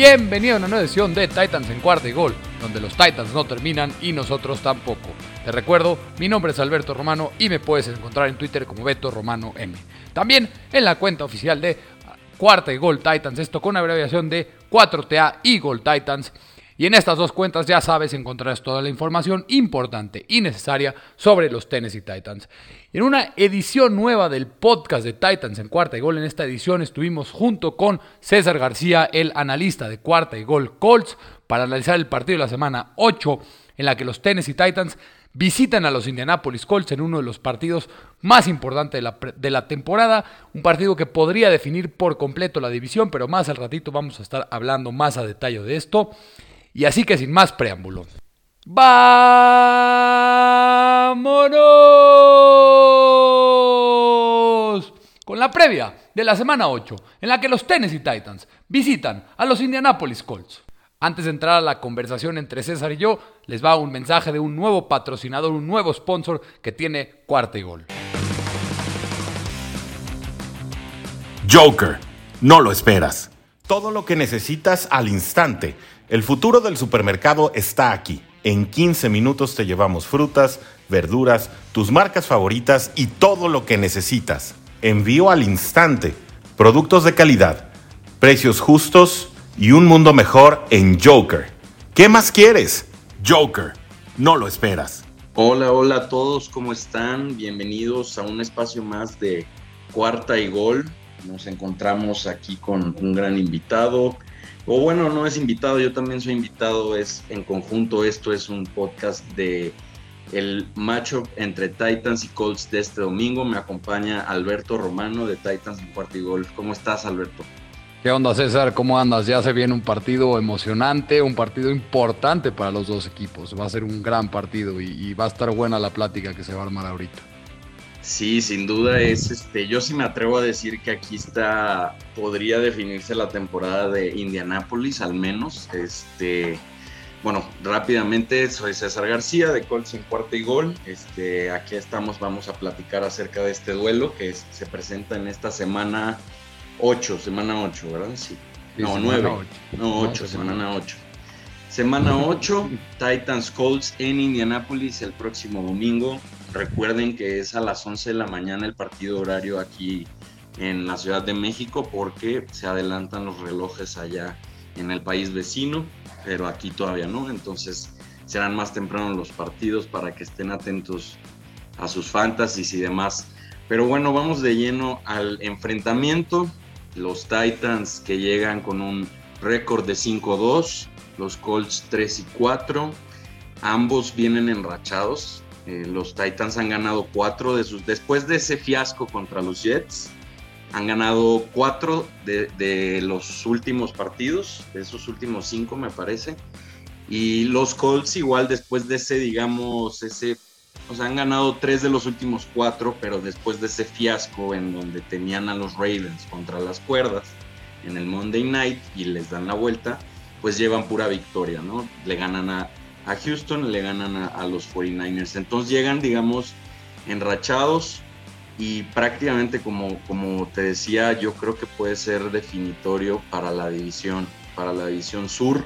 Bienvenido a una nueva edición de Titans en cuarta y gol, donde los Titans no terminan y nosotros tampoco. Te recuerdo, mi nombre es Alberto Romano y me puedes encontrar en Twitter como Beto Romano M. También en la cuenta oficial de Cuarta y Gol Titans, esto con abreviación de 4TA y Gol Titans. Y en estas dos cuentas ya sabes encontrarás toda la información importante y necesaria sobre los Tennessee Titans. En una edición nueva del podcast de Titans en cuarta y gol, en esta edición estuvimos junto con César García, el analista de cuarta y gol Colts, para analizar el partido de la semana 8 en la que los Tennessee Titans visitan a los Indianapolis Colts en uno de los partidos más importantes de la, de la, temporada, un partido que podría definir por completo la división, pero más al ratito vamos a estar hablando más a detalle de esto. Y así que sin más preámbulo. ¡Vámonos! Con la previa de la semana 8, en la que los Tennessee Titans visitan a los Indianapolis Colts. Antes de entrar a la conversación entre César y yo, les va un mensaje de un nuevo patrocinador, un nuevo sponsor que tiene cuarta y gol. Joker, no lo esperas. Todo lo que necesitas al instante el futuro del supermercado está aquí. En 15 minutos te llevamos frutas, verduras, tus marcas favoritas y todo lo que necesitas. Envío al instante. Productos de calidad, precios justos y un mundo mejor en Joker. ¿Qué más quieres? Joker, no lo esperas. Hola, hola a todos, ¿cómo están? Bienvenidos a un espacio más de Cuarta y Gol. Nos encontramos aquí con un gran invitado, o bueno, no es invitado, yo también soy invitado, es en conjunto, esto es un podcast de el matchup entre Titans y Colts de este domingo. Me acompaña Alberto Romano de Titans en Cuarto y Gol. ¿Cómo estás, Alberto? ¿Qué onda, César? ¿Cómo andas? Ya se viene un partido emocionante, un partido importante para los dos equipos. Va a ser un gran partido y, y va a estar buena la plática que se va a armar ahorita. Sí, sin duda es este. Yo sí me atrevo a decir que aquí está. Podría definirse la temporada de Indianápolis, al menos. Este. Bueno, rápidamente, soy César García de Colts en cuarto y gol. Este, aquí estamos, vamos a platicar acerca de este duelo que se presenta en esta semana 8, semana 8, ¿verdad? Sí. No, 9. No, 8, semana 8. Semana 8, Titans Colts en Indianápolis el próximo domingo. Recuerden que es a las 11 de la mañana el partido horario aquí en la Ciudad de México porque se adelantan los relojes allá en el país vecino, pero aquí todavía no, entonces serán más temprano los partidos para que estén atentos a sus fantasies y demás. Pero bueno, vamos de lleno al enfrentamiento. Los Titans que llegan con un récord de 5-2, los Colts 3 y 4. Ambos vienen enrachados. Eh, los Titans han ganado cuatro de sus. Después de ese fiasco contra los Jets, han ganado cuatro de, los últimos partidos, de esos últimos cinco, me parece. Y los Colts, igual después de ese, digamos, ese. O sea, han ganado tres de los últimos cuatro, pero después de ese fiasco en donde tenían a los Ravens contra las cuerdas en el Monday Night y les dan la vuelta, pues llevan pura victoria, ¿no? Le ganan a, a Houston, le ganan a, los 49ers. Entonces llegan, digamos, enrachados y prácticamente como, como te decía, yo creo que puede ser definitorio para la división, para la división sur.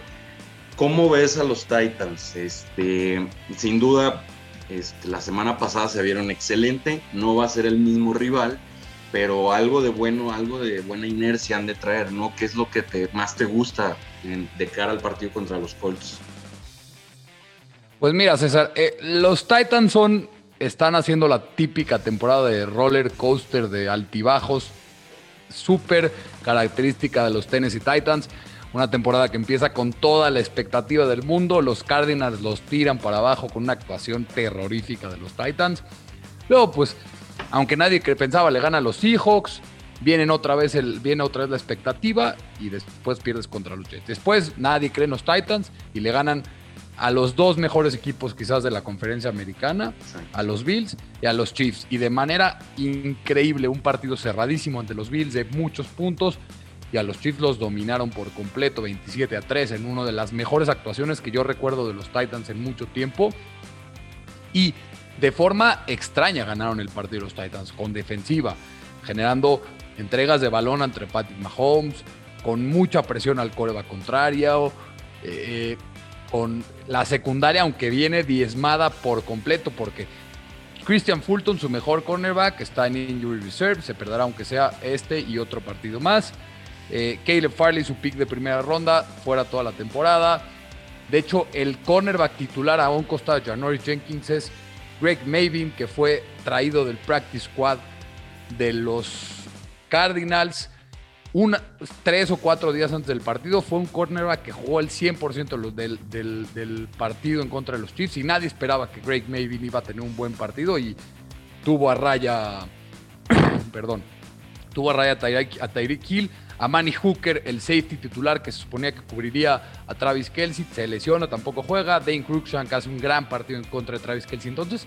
¿Cómo ves a los Titans? Este, sin duda, este, la semana pasada se vieron excelente, no va a ser el mismo rival, pero algo de bueno, algo de buena inercia han de traer, ¿no? ¿Qué es lo que te, más te gusta de cara al partido contra los Colts? Pues mira, César, eh, los Titans son, están haciendo la típica temporada de roller coaster de altibajos, súper característica de los Tennessee Titans. Una temporada que empieza con toda la expectativa del mundo. Los Cardinals los tiran para abajo con una actuación terrorífica de los Titans. Luego, pues, aunque nadie pensaba le gana a los Seahawks, vienen otra vez el, viene otra vez la expectativa y después pierdes contra los. Después nadie cree en los Titans y le ganan a los dos mejores equipos quizás de la conferencia americana, a los Bills y a los Chiefs. Y de manera increíble, un partido cerradísimo ante los Bills de muchos puntos. Y a los Chiefs los dominaron por completo, 27 a 3, en una de las mejores actuaciones que yo recuerdo de los Titans en mucho tiempo. Y de forma extraña ganaron el partido de los Titans, con defensiva, generando entregas de balón entre Patrick Mahomes, con mucha presión al coreback contrario, eh, con la secundaria, aunque viene diezmada por completo, porque Christian Fulton, su mejor cornerback, está en Injury Reserve, se perderá aunque sea este y otro partido más. Eh, Caleb Farley, su pick de primera ronda, fuera toda la temporada. De hecho, el cornerback titular a un costado de Janoris Jenkins es Greg Mavin, que fue traído del practice squad de los Cardinals. Tres o cuatro días antes del partido fue un cornerback que jugó el 100% del, del, partido en contra de los Chiefs y nadie esperaba que Greg Mavin iba a tener un buen partido y tuvo a raya, perdón, tuvo a raya a Tyreek Hill, a Manny Hooker, el safety titular que se suponía que cubriría a Travis Kelsey, se lesiona, tampoco juega, Dane Cruikshank hace un gran partido en contra de Travis Kelsey, entonces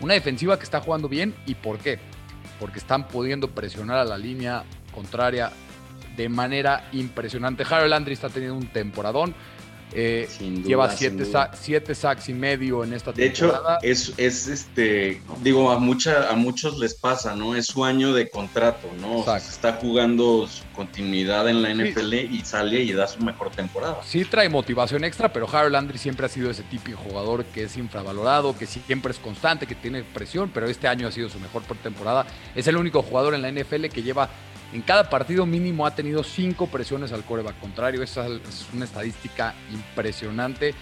una defensiva que está jugando bien y ¿por qué? Porque están pudiendo presionar a la línea contraria de manera impresionante. Harold Landry está teniendo un temporadón. Eh, lleva siete, siete, sacks y medio en esta temporada. De hecho, es, es este, digo, a, mucha, a muchos les pasa, ¿no? Es su año de contrato, ¿no? O sea, está jugando su continuidad en la NFL y sale y da su mejor temporada. Sí trae motivación extra, pero Harold Landry siempre ha sido ese típico jugador que es infravalorado, que siempre es constante, que tiene presión, pero este año ha sido su mejor temporada. Es el único jugador en la NFL que lleva en cada partido mínimo ha tenido cinco presiones al coreback contrario. Esa es una estadística impresionante.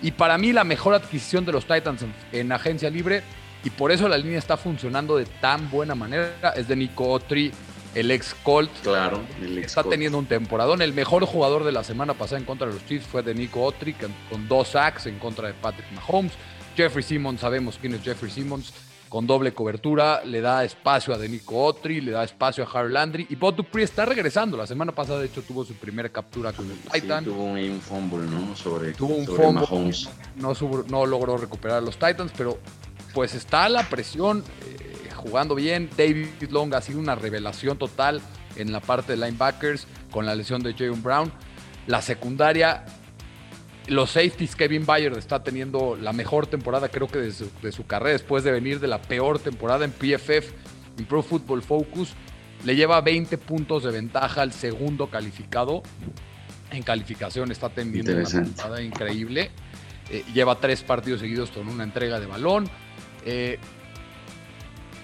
Y para mí la mejor adquisición de los Titans en, agencia libre, y por eso la línea está funcionando de tan buena manera, es de Nico Otri, el ex Colt. Claro, el ex Está teniendo un temporadón. El mejor jugador de la semana pasada en contra de los Chiefs fue de Nico Otri, con dos sacks en contra de Patrick Mahomes. Jeffrey Simmons, sabemos quién es Jeffrey Simmons con doble cobertura, le da espacio a Denico Otri, le da espacio a Harold Landry y Bob Dupree está regresando. La semana pasada, de hecho, tuvo su primera captura con el Titan. tuvo un fumble, ¿no? Sobre, tuvo un fumble. No, no, logró recuperar los Titans, pero pues está la presión eh, jugando bien. David Long ha sido una revelación total en la parte de linebackers con la lesión de Jayon Brown. La secundaria los safeties, Kevin Bayer está teniendo la mejor temporada, creo que de su, carrera, después de venir de la peor temporada en PFF, en Pro Football Focus. Le lleva 20 puntos de ventaja al segundo calificado. En calificación está teniendo una temporada increíble. Eh, lleva tres partidos seguidos con una entrega de balón. Eh,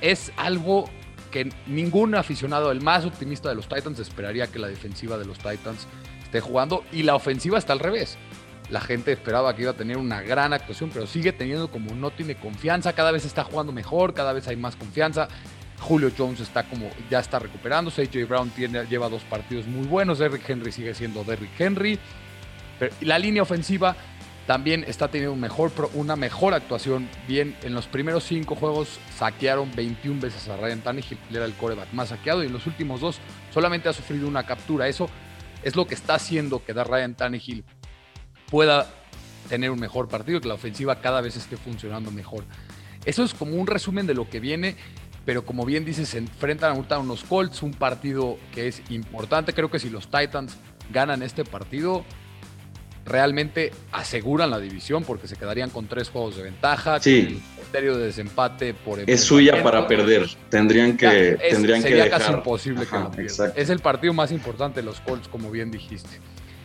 es algo que ningún aficionado, el más optimista de los Titans, esperaría que la defensiva de los Titans esté jugando y la ofensiva está al revés. La gente esperaba que iba a tener una gran actuación, pero sigue teniendo como no tiene confianza. Cada vez está jugando mejor, cada vez hay más confianza. Julio Jones está como ya está recuperándose. AJ Brown tiene, lleva dos partidos muy buenos. Derrick Henry sigue siendo Derrick Henry. La línea ofensiva también está teniendo una mejor actuación. Bien, en los primeros cinco juegos saquearon 21 veces a Ryan Tannehill, era el coreback más saqueado, y en los últimos dos solamente ha sufrido una captura. Eso es lo que está haciendo que da Ryan Tannehill pueda tener un mejor partido, que la ofensiva cada vez esté funcionando mejor. Eso es como un resumen de lo que viene, pero como bien dices, se enfrentan a unos Colts, un partido que es importante. Creo que si los Titans ganan este partido, realmente aseguran la división porque se quedarían con tres juegos de ventaja. Sí. criterio de desempate por Es suya para perder. Tendrían que, tendrían sería que casi imposible que lo pierdan. Es el partido más importante de los Colts, como bien dijiste.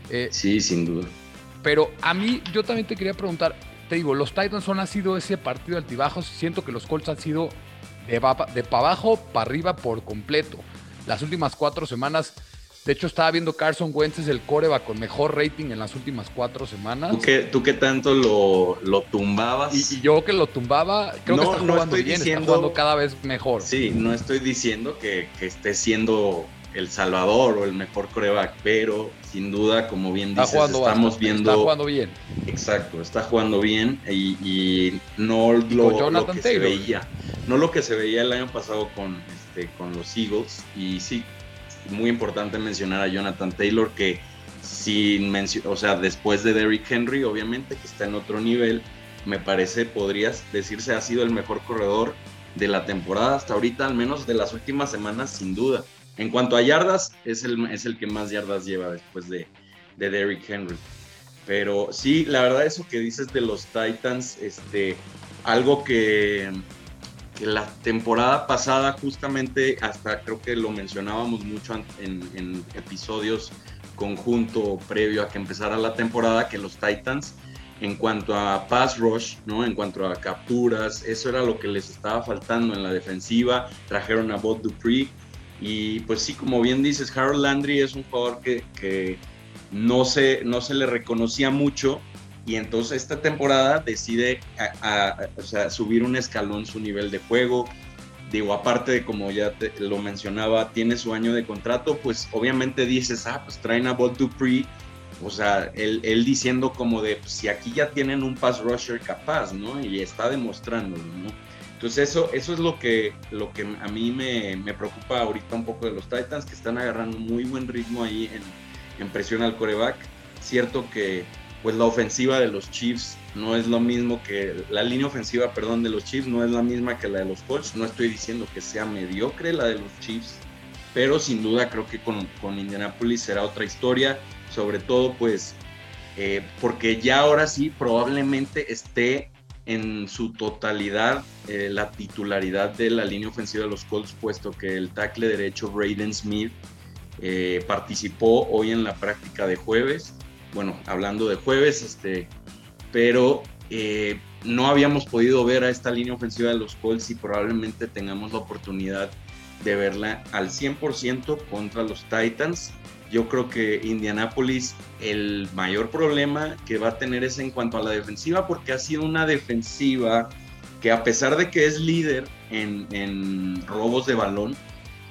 Eh, sí, sin duda. Pero a mí, yo también te quería preguntar, te digo, los Titans son, han sido ese partido altibajos, siento que los Colts han sido de, de para abajo para arriba por completo. Las últimas cuatro semanas, de hecho estaba viendo Carson Wentz es el coreba con mejor rating en las últimas cuatro semanas. ¿Tú que, tú tanto lo, lo tumbabas? Y, yo que lo tumbaba, creo que está jugando bien, está jugando cada vez mejor. Sí, no estoy diciendo que, que esté siendo el Salvador o el mejor coreback, pero sin duda, como bien dices, estamos viendo. Está jugando bien. Exacto, está jugando bien y, no lo, que se veía. No lo que se veía el año pasado con, este, con los Eagles. Y sí, muy importante mencionar a Jonathan Taylor que sin o sea, después de Derrick Henry, obviamente, que está en otro nivel, me parece, podrías decirse, ha sido el mejor corredor de la temporada hasta ahorita, al menos de las últimas semanas, sin duda. En cuanto a yardas, es el, es el que más yardas lleva después de, de Derrick Henry. Pero sí, la verdad, eso que dices de los Titans, este, algo que, que la temporada pasada, justamente, hasta creo que lo mencionábamos mucho en, episodios conjunto previo a que empezara la temporada que los Titans en cuanto a pass rush, ¿no? En cuanto a capturas, eso era lo que les estaba faltando en la defensiva. Trajeron a Bob Dupree y pues sí, como bien dices, Harold Landry es un jugador que, no, se, no se le reconocía mucho y entonces esta temporada decide subir un escalón su nivel de juego. Digo, aparte de como ya lo mencionaba, tiene su año de contrato, pues obviamente dices, ah, pues traen a Bob Dupree o sea, él, diciendo como de, pues, si aquí ya tienen un pass rusher capaz, ¿no? Y está demostrándolo, ¿no? Entonces eso, eso es lo que, lo que a mí me, preocupa ahorita un poco de los Titans, que están agarrando muy buen ritmo ahí en, presión al coreback. Cierto que pues la ofensiva de los Chiefs no es lo mismo que, la línea ofensiva, perdón, de los Chiefs no es la misma que la de los Colts. No estoy diciendo que sea mediocre la de los Chiefs, pero sin duda creo que con, con Indianapolis será otra historia sobre todo pues eh, porque ya ahora sí probablemente esté en su totalidad eh, la titularidad de la línea ofensiva de los Colts, puesto que el tackle derecho Braden Smith eh, participó hoy en la práctica de jueves, bueno, hablando de jueves, este, pero no habíamos podido ver a esta línea ofensiva de los Colts y probablemente tengamos la oportunidad de verla al 100% contra los Titans yo creo que Indianapolis el mayor problema que va a tener es en cuanto a la defensiva, porque ha sido una defensiva que a pesar de que es líder en, robos de balón,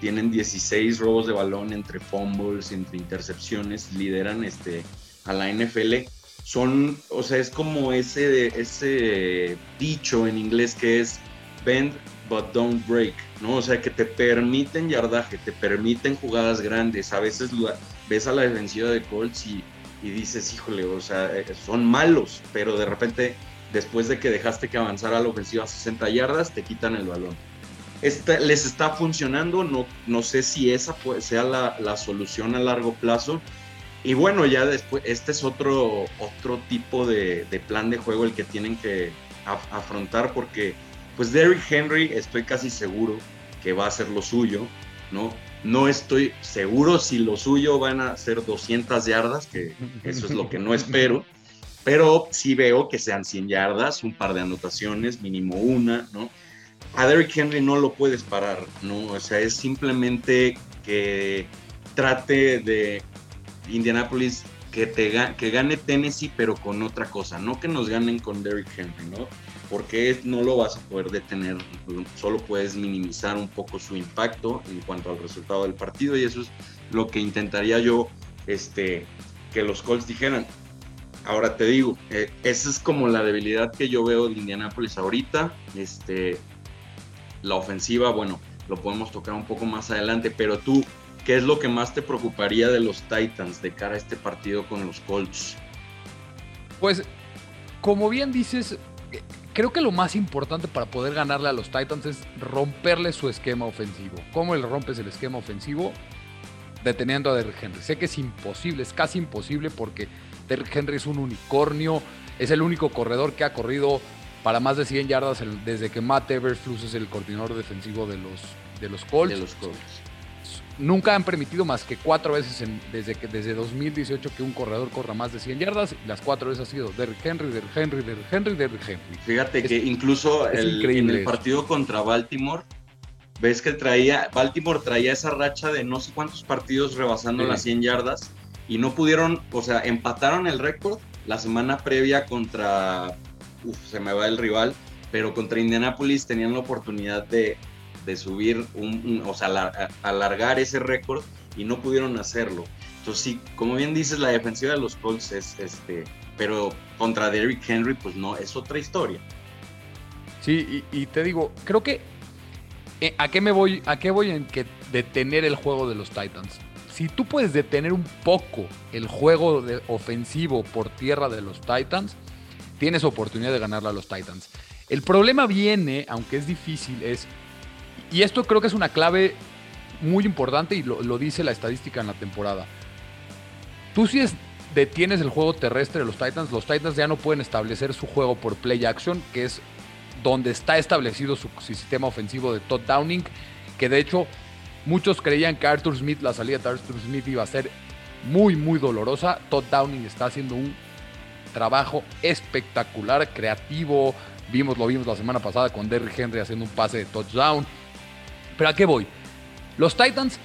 tienen 16 robos de balón entre fumbles, entre intercepciones, lideran este, a la NFL. Son, o sea, es como ese, ese dicho en inglés que es bend but don't break, ¿no? O sea, que te permiten yardaje, te permiten jugadas grandes. A veces ves a la defensiva de Colts y, dices, híjole, o sea, eh, son malos, pero de repente, después de que dejaste que avanzara la ofensiva a 60 yardas, te quitan el balón. les está funcionando, no, no sé si esa sea la, solución a largo plazo. Y bueno, ya después, este es otro, otro tipo de, plan de juego el que tienen que afrontar porque pues Derrick Henry estoy casi seguro que va a ser lo suyo, ¿no? No estoy seguro si lo suyo van a ser 200 yardas, que eso es lo que no espero, pero sí veo que sean 100 yardas, un par de anotaciones, mínimo una, ¿no? A Derrick Henry no lo puedes parar, ¿no? O sea, es simplemente que trate de Indianapolis que, te, que gane Tennessee, pero con otra cosa, no que nos ganen con Derrick Henry, ¿no? Porque no lo vas a poder detener, solo puedes minimizar un poco su impacto en cuanto al resultado del partido y eso es lo que intentaría yo este, que los Colts dijeran. Ahora te digo, eh, esa es como la debilidad que yo veo de Indianapolis ahorita. Este, la ofensiva, bueno, lo podemos tocar un poco más adelante, pero tú, ¿qué es lo que más te preocuparía de los Titans de cara a este partido con los Colts? Pues, como bien dices, creo que lo más importante para poder ganarle a los Titans es romperle su esquema ofensivo. ¿Cómo le rompes el esquema ofensivo? Deteniendo a Derrick Henry. Sé que es imposible, es casi imposible porque Derrick Henry es un unicornio, es el único corredor que ha corrido para más de 100 yardas desde que Matt Everfluss es el coordinador defensivo de los, de los Colts. De los Colts nunca han permitido más que cuatro veces desde, que, desde 2018 que un corredor corra más de 100 yardas. Y las cuatro veces ha sido Derrick Henry, Derrick Henry, Derrick Henry, Derrick Henry. Fíjate que incluso en el partido contra Baltimore, ves que traía, Baltimore traía esa racha de no sé cuántos partidos rebasando las 100 yardas y no pudieron, o sea, empataron el récord la semana previa contra, uf, se me va el rival, pero contra Indianapolis tenían la oportunidad de de subir, un, o sea, alargar ese récord y no pudieron hacerlo. Entonces sí, como bien dices, la defensiva de los Colts es, este, pero contra Derrick Henry, pues no, es otra historia. Sí, y, te digo, creo que eh, ¿a qué me voy? ¿A qué voy en que detener el juego de los Titans? Si tú puedes detener un poco el juego de ofensivo por tierra de los Titans, tienes oportunidad de ganarle a los Titans. El problema viene, aunque es difícil, es y esto creo que es una clave muy importante y lo, dice la estadística en la temporada. Tú si detienes el juego terrestre de los Titans, los Titans ya no pueden establecer su juego por play action, que es donde está establecido su sistema ofensivo de Todd Downing, que de hecho muchos creían que Arthur Smith, la salida de Arthur Smith iba a ser muy, muy dolorosa. Todd Downing está haciendo un trabajo espectacular, creativo. Vimos, lo vimos la semana pasada con Derrick Henry haciendo un pase de touchdown. Pero ¿a qué voy? Los Titans,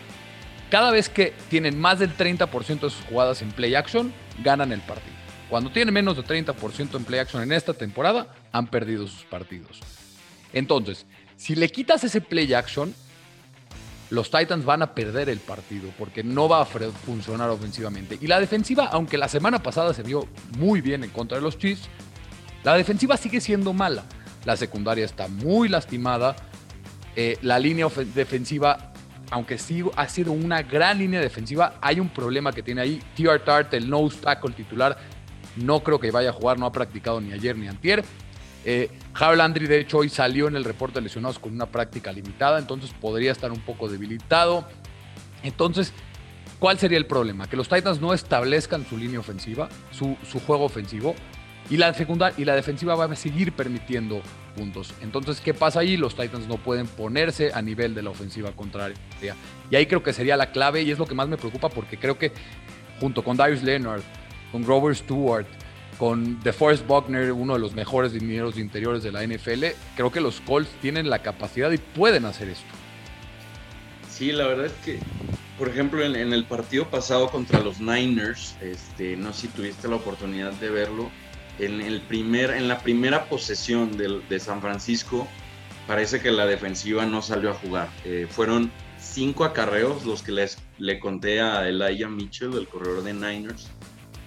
cada vez que tienen más del 30% de sus jugadas en play action, ganan el partido. Cuando tienen menos del 30% en play action en esta temporada, han perdido sus partidos. Entonces, si le quitas ese play action, los Titans van a perder el partido porque no va a funcionar ofensivamente. Y la defensiva, aunque la semana pasada se vio muy bien en contra de los Chiefs, la defensiva sigue siendo mala. La secundaria está muy lastimada. Eh, la línea defensiva, aunque sí ha sido una gran línea defensiva, hay un problema que tiene ahí. TR Tart, el nose tackle titular, no creo que vaya a jugar, no ha practicado ni ayer ni antier. Eh, Harold Landry, de hecho, hoy salió en el reporte de lesionados con una práctica limitada, entonces podría estar un poco debilitado. Entonces, ¿cuál sería el problema? Que los Titans no establezcan su línea ofensiva, su, juego ofensivo, y la, y la defensiva va a seguir permitiendo puntos. Entonces, ¿qué pasa ahí? Los Titans no pueden ponerse a nivel de la ofensiva contraria. Y ahí creo que sería la clave y es lo que más me preocupa porque creo que junto con Darius Leonard, con Grover Stewart, con DeForest Buckner, uno de los mejores dineros interiores de la NFL, creo que los Colts tienen la capacidad y pueden hacer esto. Sí, la verdad es que, por ejemplo, en, el partido pasado contra los Niners, este, no sé si tuviste la oportunidad de verlo, en, el primer, en la primera posesión de, San Francisco, parece que la defensiva no salió a jugar. Eh, fueron cinco acarreos los que les, le conté a Elijah Mitchell, el corredor de Niners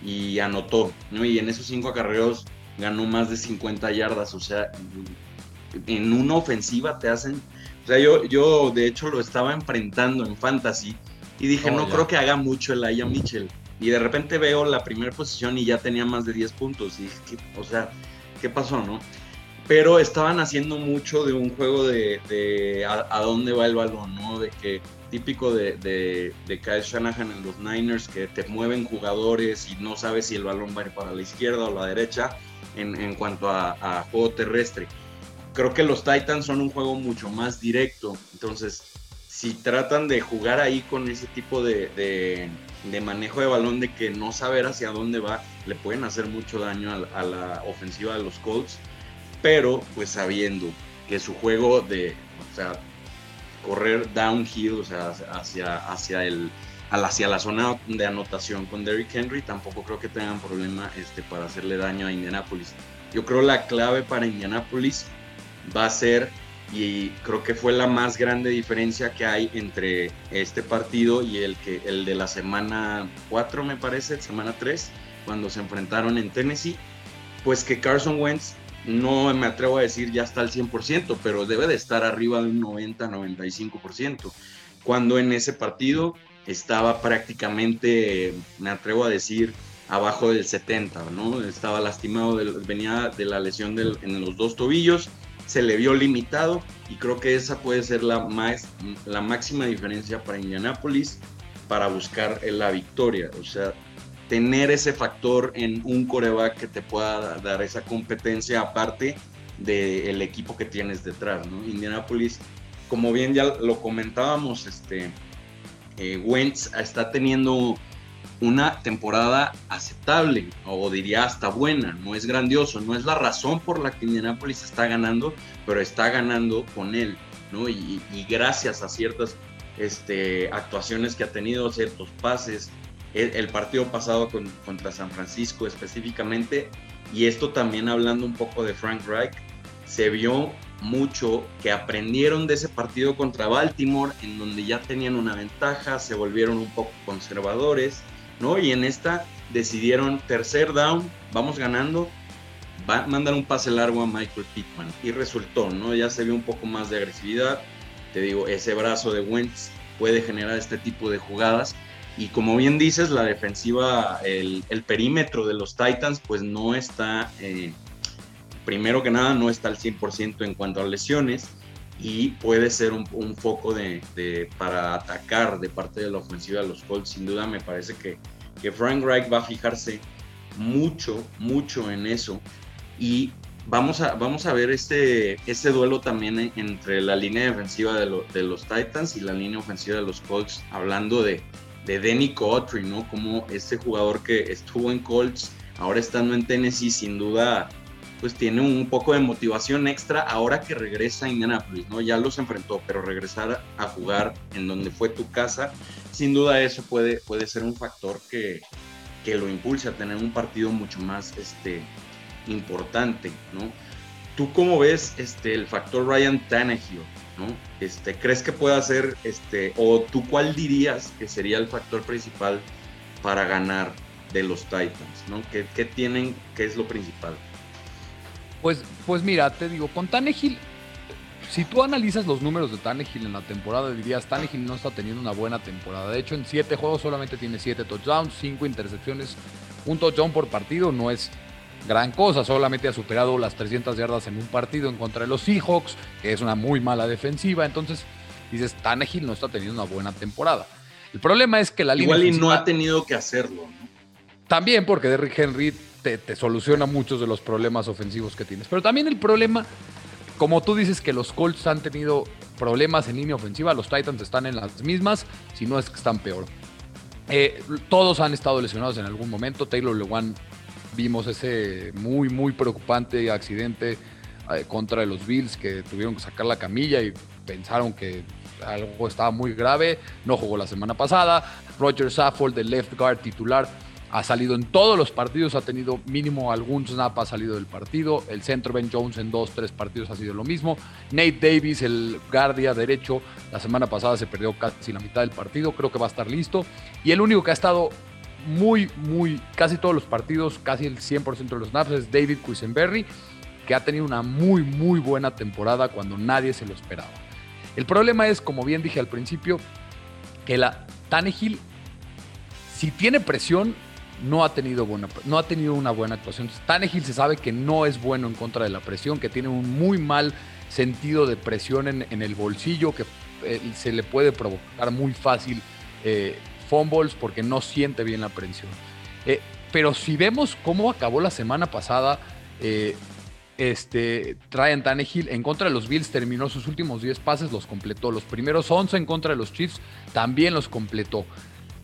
y anotó, ¿no? Y en esos cinco acarreos ganó más de 50 yardas, o sea, en una ofensiva te hacen, o sea, yo, yo de hecho lo estaba enfrentando en fantasy y dije, oh, no creo que haga mucho el Aya Mitchell. Y de repente veo la primera posición y ya tenía más de 10 puntos. Y o sea, ¿qué pasó, no? Pero estaban haciendo mucho de un juego de, a, dónde va el balón, ¿no? De que típico de, de, Kyle Shanahan en los Niners, que te mueven jugadores y no sabes si el balón va a ir para la izquierda o la derecha en, cuanto a, juego terrestre. Creo que los Titans son un juego mucho más directo, entonces si tratan de jugar ahí con ese tipo de, manejo de balón de que no saber hacia dónde va, le pueden hacer mucho daño a, a la ofensiva de los Colts, pero pues sabiendo que su juego de, o sea, correr downhill, o sea, hacia, hacia, el, hacia la zona de anotación con Derrick Henry, tampoco creo que tengan problema este, para hacerle daño a Indianapolis. Yo creo la clave para Indianapolis va a ser, y creo que fue la más grande diferencia que hay entre este partido y el, que, el de la semana 4, me parece, semana 3, cuando se enfrentaron en Tennessee, pues que Carson Wentz no me atrevo a decir ya está al 100%, pero debe de estar arriba de un 90-95%, cuando en ese partido estaba prácticamente, me atrevo a decir, abajo del 70, ¿no? Estaba lastimado, venía de la lesión en los dos tobillos, se le vio limitado y creo que esa puede ser la, más, la máxima diferencia para Indianapolis para buscar la victoria. O sea, tener ese factor en un coreback que te pueda dar esa competencia aparte del equipo que tienes detrás, ¿no? Indianapolis, como bien ya lo comentábamos, este, eh, Wentz está teniendo una temporada aceptable, o diría hasta buena, no es grandioso, no es la razón por la que Indianapolis está ganando, pero está ganando con él, ¿no? Y, gracias a ciertas este, actuaciones que ha tenido, ciertos pases, el, partido pasado contra San Francisco específicamente, y esto también hablando un poco de Frank Reich, se vio mucho que aprendieron de ese partido contra Baltimore, en donde ya tenían una ventaja, se volvieron un poco conservadores, ¿no? Y en esta decidieron tercer down, vamos ganando, va, mandan un pase largo a Michael Pittman y resultó, ¿no? Ya se vio un poco más de agresividad, te digo, ese brazo de Wentz puede generar este tipo de jugadas y como bien dices, la defensiva, el, perímetro de los Titans, pues no está, eh, primero que nada, no está al 100% en cuanto a lesiones y puede ser un, foco de, para atacar de parte de la ofensiva de los Colts. Sin duda me parece que, que Frank Reich va a fijarse mucho, mucho en eso y vamos a, vamos a ver este, este duelo también entre la línea defensiva de, los Titans y la línea ofensiva de los Colts, hablando de de Denny Cotry, ¿no? Como ese jugador que estuvo en Colts, ahora estando en Tennessee, sin duda, pues tiene un poco de motivación extra ahora que regresa a Indianapolis, ¿no? Ya los enfrentó, pero regresar a jugar en donde fue tu casa, sin duda eso puede, puede ser un factor que, que lo impulse a tener un partido mucho más este, importante, ¿no? ¿Tú cómo ves este, el factor Ryan Tannehill? ¿no? Este, ¿Crees que pueda ser, este, o tú cuál dirías que sería el factor principal para ganar de los Titans? ¿no? ¿Qué, qué tienen, qué es lo principal? Pues, pues mira, te digo, con Tannehill, si tú analizas los números de Tannehill en la temporada, dirías, Tannehill no está teniendo una buena temporada. De hecho, en siete juegos solamente tiene siete touchdowns, cinco intercepciones, un touchdown por partido, no es gran cosa, solamente ha superado las 300 yardas en un partido en contra de los Seahawks, que es una muy mala defensiva, entonces dices, Tannehill no está teniendo una buena temporada. El problema es que la línea Igual y no ha tenido que hacerlo, ¿no? También porque Derrick Henry te, soluciona muchos de los problemas ofensivos que tienes. Pero también el problema, como tú dices que los Colts han tenido problemas en línea ofensiva, los Titans están en las mismas, si no es que están peor. Eh, todos han estado lesionados en algún momento. Taylor Lewan vimos ese muy, muy preocupante accidente eh, contra los Bills que tuvieron que sacar la camilla y pensaron que algo estaba muy grave. No jugó la semana pasada. Roger Saffold, el left guard titular, ha salido en todos los partidos, ha tenido mínimo algún snap, ha salido del partido. El centro Ben Jones en dos, tres partidos ha sido lo mismo. Nate Davis, el guardia derecho, la semana pasada se perdió casi la mitad del partido, creo que va a estar listo. Y el único que ha estado muy, muy, casi todos los partidos, casi el 100% de los snaps, es David Quisenberry, que ha tenido una muy, muy buena temporada cuando nadie se lo esperaba. El problema es, como bien dije al principio, que la Tannehill, si tiene presión, no ha tenido, buena, no ha tenido una buena actuación. Tannehill se sabe que no es bueno en contra de la presión, que tiene un muy mal sentido de presión en, el bolsillo, que eh, se le puede provocar muy fácil eh, fumbles porque no siente bien la presión. Eh, pero si vemos cómo acabó la semana pasada, este, Ryan en contra de los Bills terminó sus últimos 10 pases, los completó. Los primeros 11 en contra de los Chiefs también los completó.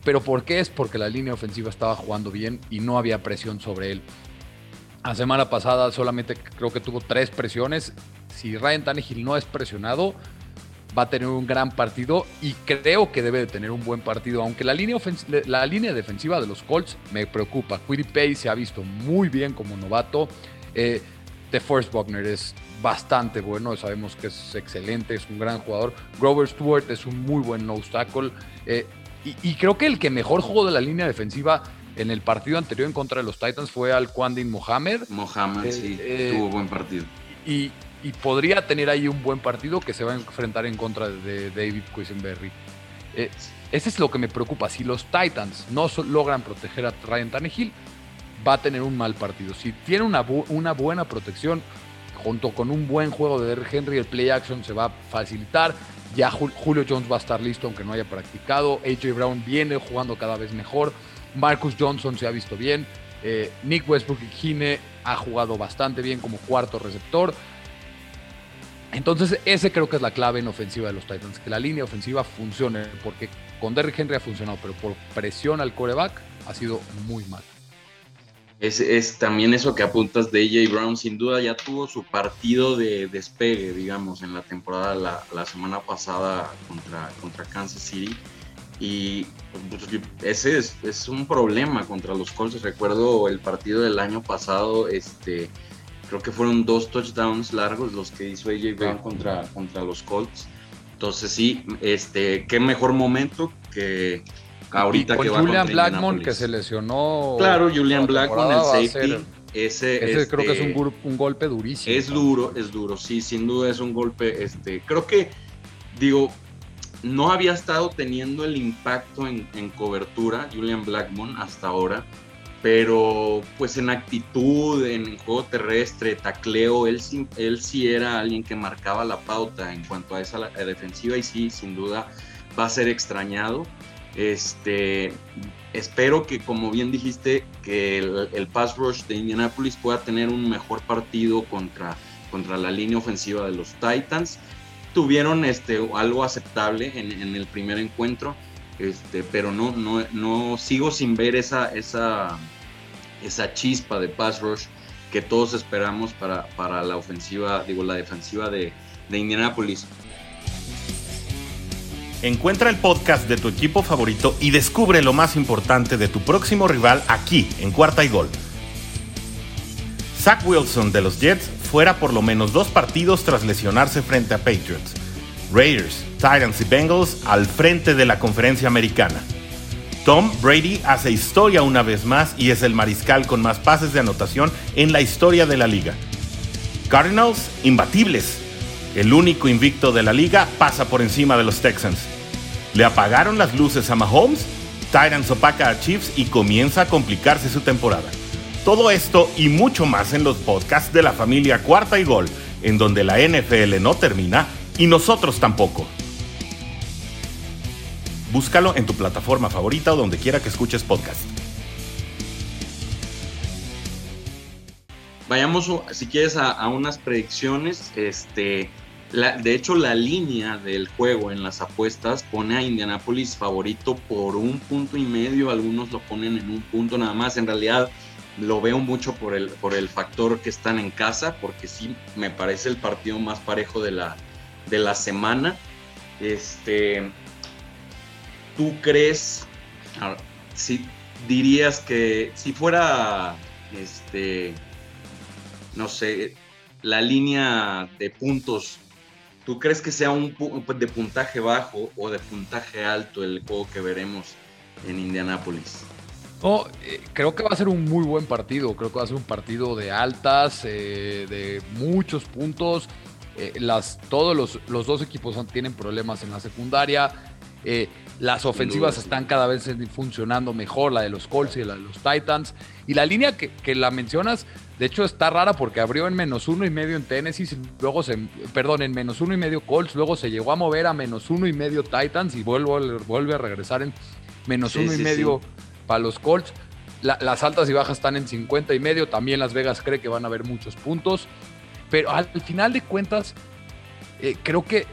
¿Pero por qué? Es porque la línea ofensiva estaba jugando bien y no había presión sobre él. La semana pasada solamente creo que tuvo tres presiones. Si Ryan Tannehill no es presionado, va a tener un gran partido y creo que debe de tener un buen partido, aunque la línea, la línea defensiva de los Colts me preocupa. Quiddy se ha visto muy bien como novato. Eh, The First Buckner es bastante bueno, sabemos que es excelente, es un gran jugador. Grover Stewart es un muy buen nose tackle. Eh, y, creo que el que mejor jugó de la línea defensiva en el partido anterior en contra de los Titans fue Al Quandin Mohamed. Mohamed, eh, sí, tuvo buen partido. Y, y podría tener ahí un buen partido que se va a enfrentar en contra de David Quisenberry. Eh, ese es lo que me preocupa. Si los Titans no logran proteger a Ryan Tannehill, va a tener un mal partido. Si tiene una, una buena protección, junto con un buen juego de Henry, el play action se va a facilitar. Ya Julio Jones va a estar listo aunque no haya practicado. AJ Brown viene jugando cada vez mejor. Marcus Johnson se ha visto bien. Eh, Nick Westbrook y Gine ha jugado bastante bien como cuarto receptor. Entonces, ese creo que es la clave en ofensiva de los Titans, que la línea ofensiva funcione, porque con Derrick Henry ha funcionado, pero por presión al coreback ha sido muy mal. Es, es, también eso que apuntas de AJ Brown, sin duda ya tuvo su partido de despegue, digamos, en la temporada la, la semana pasada contra, contra Kansas City. Y pues, ese es, es, un problema contra los Colts. Recuerdo el partido del año pasado, este, Creo que fueron dos touchdowns largos los que hizo AJ Brown contra, contra los Colts. Entonces sí, este, qué mejor momento que ahorita que va Julian Blackmon que se lesionó. Claro, Julian Blackmon, el safety. ese, creo que es un, un, golpe durísimo. Es duro, es duro, sí, sin duda es un golpe. Este, creo que, digo, no había estado teniendo el impacto en, en cobertura Julian Blackmon hasta ahora pero pues en actitud, en juego terrestre, tacleo, él, él sí era alguien que marcaba la pauta en cuanto a esa defensiva y sí, sin duda va a ser extrañado. Este, espero que, como bien dijiste, que el, pass rush de Indianapolis pueda tener un mejor partido contra, contra la línea ofensiva de los Titans. Tuvieron este, algo aceptable en, el primer encuentro, este, pero no, no, sigo sin ver esa, esa, esa chispa de pass rush que todos esperamos para, para la ofensiva, digo, la defensiva de, de Indianapolis. Encuentra el podcast de tu equipo favorito y descubre lo más importante de tu próximo rival aquí, en Cuarta y Gol. Zach Wilson de los Jets fuera por lo menos dos partidos tras lesionarse frente a Patriots. Raiders, Titans y Bengals al frente de la conferencia americana. Tom Brady hace historia una vez más y es el mariscal con más pases de anotación en la historia de la liga. Cardinals, imbatibles. El único invicto de la liga pasa por encima de los Texans. Le apagaron las luces a Mahomes, Titans opaca a Chiefs y comienza a complicarse su temporada. Todo esto y mucho más en los podcasts de la familia Cuarta y Gol, en donde la NFL no termina y nosotros tampoco. Búscalo en tu plataforma favorita o donde quiera que escuches podcast. Vayamos, si quieres, a, unas predicciones. Este, de hecho, la línea del juego en las apuestas pone a Indianapolis favorito por un punto y medio. Algunos lo ponen en un punto nada más. En realidad, lo veo mucho por el, por el factor que están en casa, porque sí me parece el partido más parejo de la, de la semana. Este, ¿Tú crees, si dirías que si fuera, este, no sé, la línea de puntos, ¿tú crees que sea un de puntaje bajo o de puntaje alto el juego que veremos en Indianápolis? No, eh, creo que va a ser un muy buen partido. Creo que va a ser un partido de altas, eh, de muchos puntos. Eh, las, todos los, los, dos equipos tienen problemas en la secundaria. las ofensivas están cada vez funcionando mejor, la de los Colts y la de los Titans. Y la línea que, que, la mencionas, de hecho está rara porque abrió en menos uno y medio en Tennessee, luego se, perdón, en menos uno y medio Colts, luego se llegó a mover a menos uno y medio Titans y vuelve, vuelve a regresar en menos uno y medio para los Colts. las altas y bajas están en 50 y medio. También Las Vegas cree que van a haber muchos puntos. Pero al final de cuentas, eh, creo que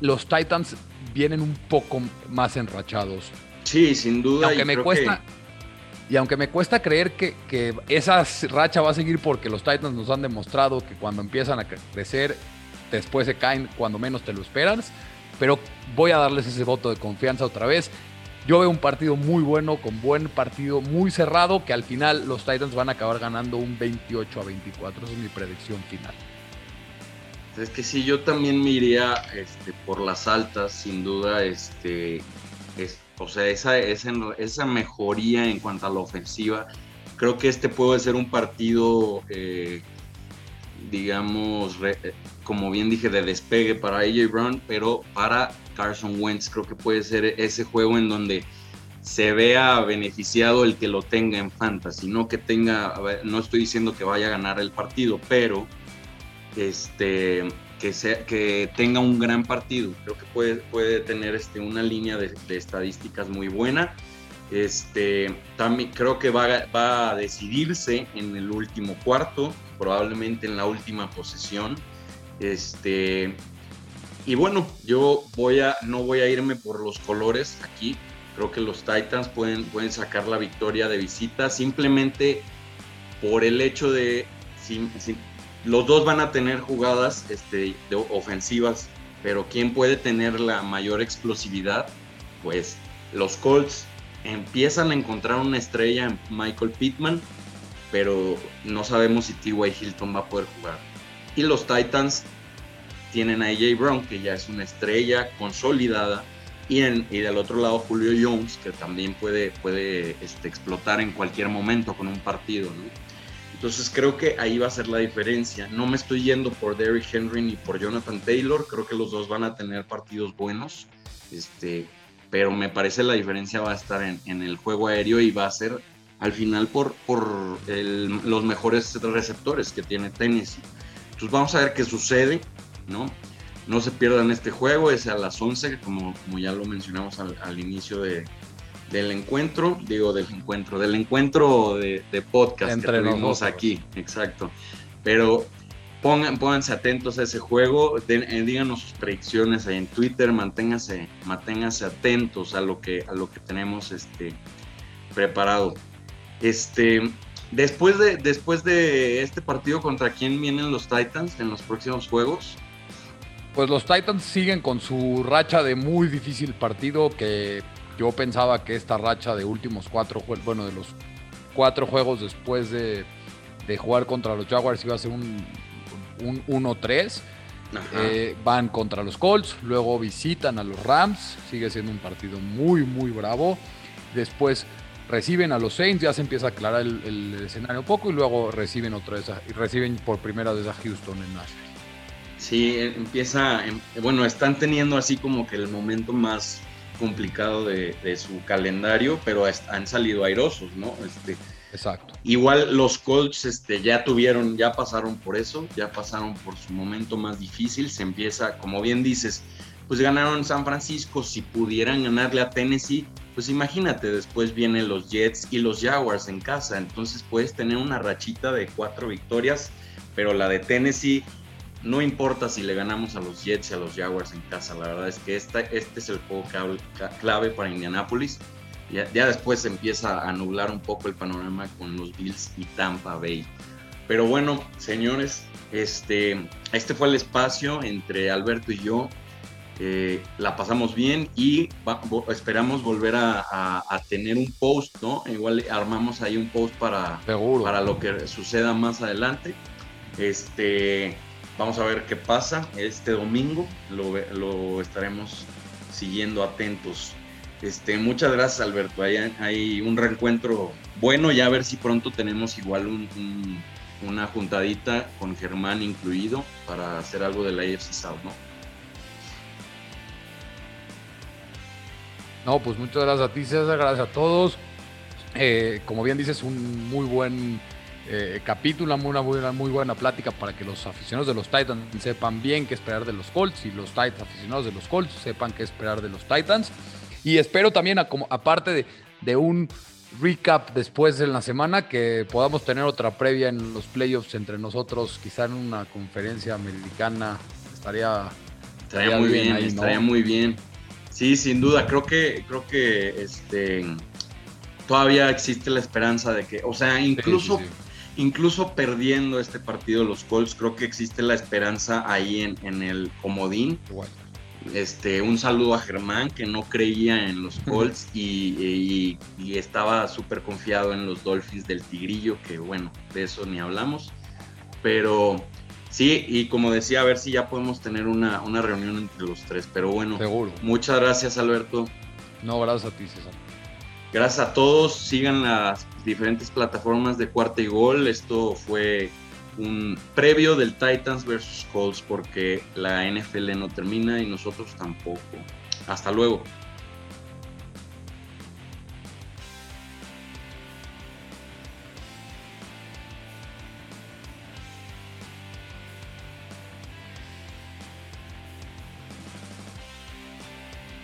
los Titans vienen un poco más enrachados. Sí, sin duda. Aunque, me cuesta, y aunque me cuesta creer que, que, esa racha va a seguir porque los Titans nos han demostrado que cuando empiezan a crecer, después se caen cuando menos te lo esperas. Pero voy a darles ese voto de confianza otra vez. Yo veo un partido muy bueno, con buen partido, muy cerrado, que al final los Titans van a acabar ganando un 28 a 24. Esa es mi predicción final. Es que sí, yo también me iría este, por las altas, sin duda. Este, o sea, esa, esa, esa, mejoría en cuanto a la ofensiva. Creo que este puede ser un partido, eh, digamos, como bien dije, de despegue para AJ Brown, pero para Carson Wentz. Creo que puede ser ese juego en donde se vea beneficiado el que lo tenga en fantasy, no que tenga, no estoy diciendo que vaya a ganar el partido, pero este, que, tenga un gran partido. Creo que puede, puede tener este, una línea de, estadísticas muy buena. Este, también creo que va, va, a decidirse en el último cuarto, probablemente en la última posesión. Este, y bueno, yo voy a, no voy a irme por los colores aquí. Creo que los Titans pueden, pueden sacar la victoria de visita simplemente por el hecho de los dos van a tener jugadas este, ofensivas, pero ¿quién puede tener la mayor explosividad? Pues los Colts empiezan a encontrar una estrella en Michael Pittman, pero no sabemos si T.Y. Hilton va a poder jugar. Y los Titans tienen a AJ Brown, que ya es una estrella consolidada, y, en, y del otro lado Julio Jones, que también puede, puede este, explotar en cualquier momento con un partido. Entonces creo que ahí va a ser la diferencia. No me estoy yendo por Derrick Henry ni por Jonathan Taylor, creo que los dos van a tener partidos buenos, este, pero me parece la diferencia va a estar en, en el juego aéreo y va a ser al final por, por los mejores receptores que tiene Tennessee. Entonces vamos a ver qué sucede. ¿no? No se pierdan este juego, es a las 11, como, como ya lo mencionamos al, inicio de, del encuentro, digo del encuentro, del encuentro de, podcast Entre que tuvimos aquí, exacto. Pero pongan, pónganse atentos a ese juego, eh, díganos sus predicciones ahí en Twitter, manténganse, manténganse atentos a lo que, a lo que tenemos este, preparado. Este, después, de, después de este partido, ¿contra quién vienen los Titans en los próximos juegos? Pues los Titans siguen con su racha de muy difícil partido que yo pensaba que esta racha de últimos cuatro juegos, bueno, de los cuatro juegos después de, de jugar contra los Jaguars iba a ser un un 1-3. Eh, van contra los Colts, luego visitan a los Rams, sigue siendo un partido muy, muy bravo. Después reciben a los Saints, ya se empieza a aclarar el, escenario un poco y luego reciben otra vez y reciben por primera vez a Houston en Nashville. Sí, eh, empieza, em, bueno, están teniendo así como que el momento más complicado de, de su calendario, pero han salido airosos, ¿no? Este, Exacto. Igual los Colts este, ya tuvieron, ya pasaron por eso, ya pasaron por su momento más difícil. Se empieza, como bien dices, pues ganaron San Francisco. Si pudieran ganarle a Tennessee, pues imagínate, después vienen los Jets y los Jaguars en casa. Entonces puedes tener una rachita de cuatro victorias, pero la de Tennessee no importa si le ganamos a los Jets y a los Jaguars en casa. La verdad es que esta, este es el juego clave para Indianapolis ya, después empieza a nublar un poco el panorama con los Bills y Tampa Bay. Pero bueno, señores, este, este fue el espacio entre Alberto y yo. Eh, la pasamos bien y esperamos volver a, tener un post, ¿no? Igual armamos ahí un post para, para lo que suceda más adelante. Este, vamos a ver qué pasa este domingo, lo, estaremos siguiendo atentos. Este, muchas gracias, Alberto. Hay, hay un reencuentro bueno, ya a ver si pronto tenemos igual una juntadita con Germán incluido para hacer algo de la AFC South, ¿no? No, pues muchas gracias a ti, César, gracias a todos. Eh, como bien dices, un muy buen eh, capítulo, una muy, muy, buena plática para que los aficionados de los Titans sepan bien qué esperar de los Colts y los Titans aficionados de los Colts sepan qué esperar de los Titans. Y espero también, como, aparte de, un recap después de la semana, que podamos tener otra previa en los playoffs entre nosotros, quizá en una conferencia americana. Estaría, estaría, muy bien, estaría muy bien. Sí, sin duda, creo que, creo que este, todavía existe la esperanza de que, o sea, incluso, incluso perdiendo este partido los Colts, creo que existe la esperanza ahí en, en el comodín. Igual. Este, un saludo a Germán que no creía en los Colts y, estaba súper confiado en los Dolphins del Tigrillo, que bueno, de eso ni hablamos. Pero sí, y como decía, a ver si ya podemos tener una, reunión entre los tres. Pero bueno, Seguro. muchas gracias Alberto. No, gracias a ti, César. Gracias a todos. Sigan las diferentes plataformas de cuarta y gol. Esto fue un previo del Titans versus Colts porque la NFL no termina y nosotros tampoco. Hasta luego.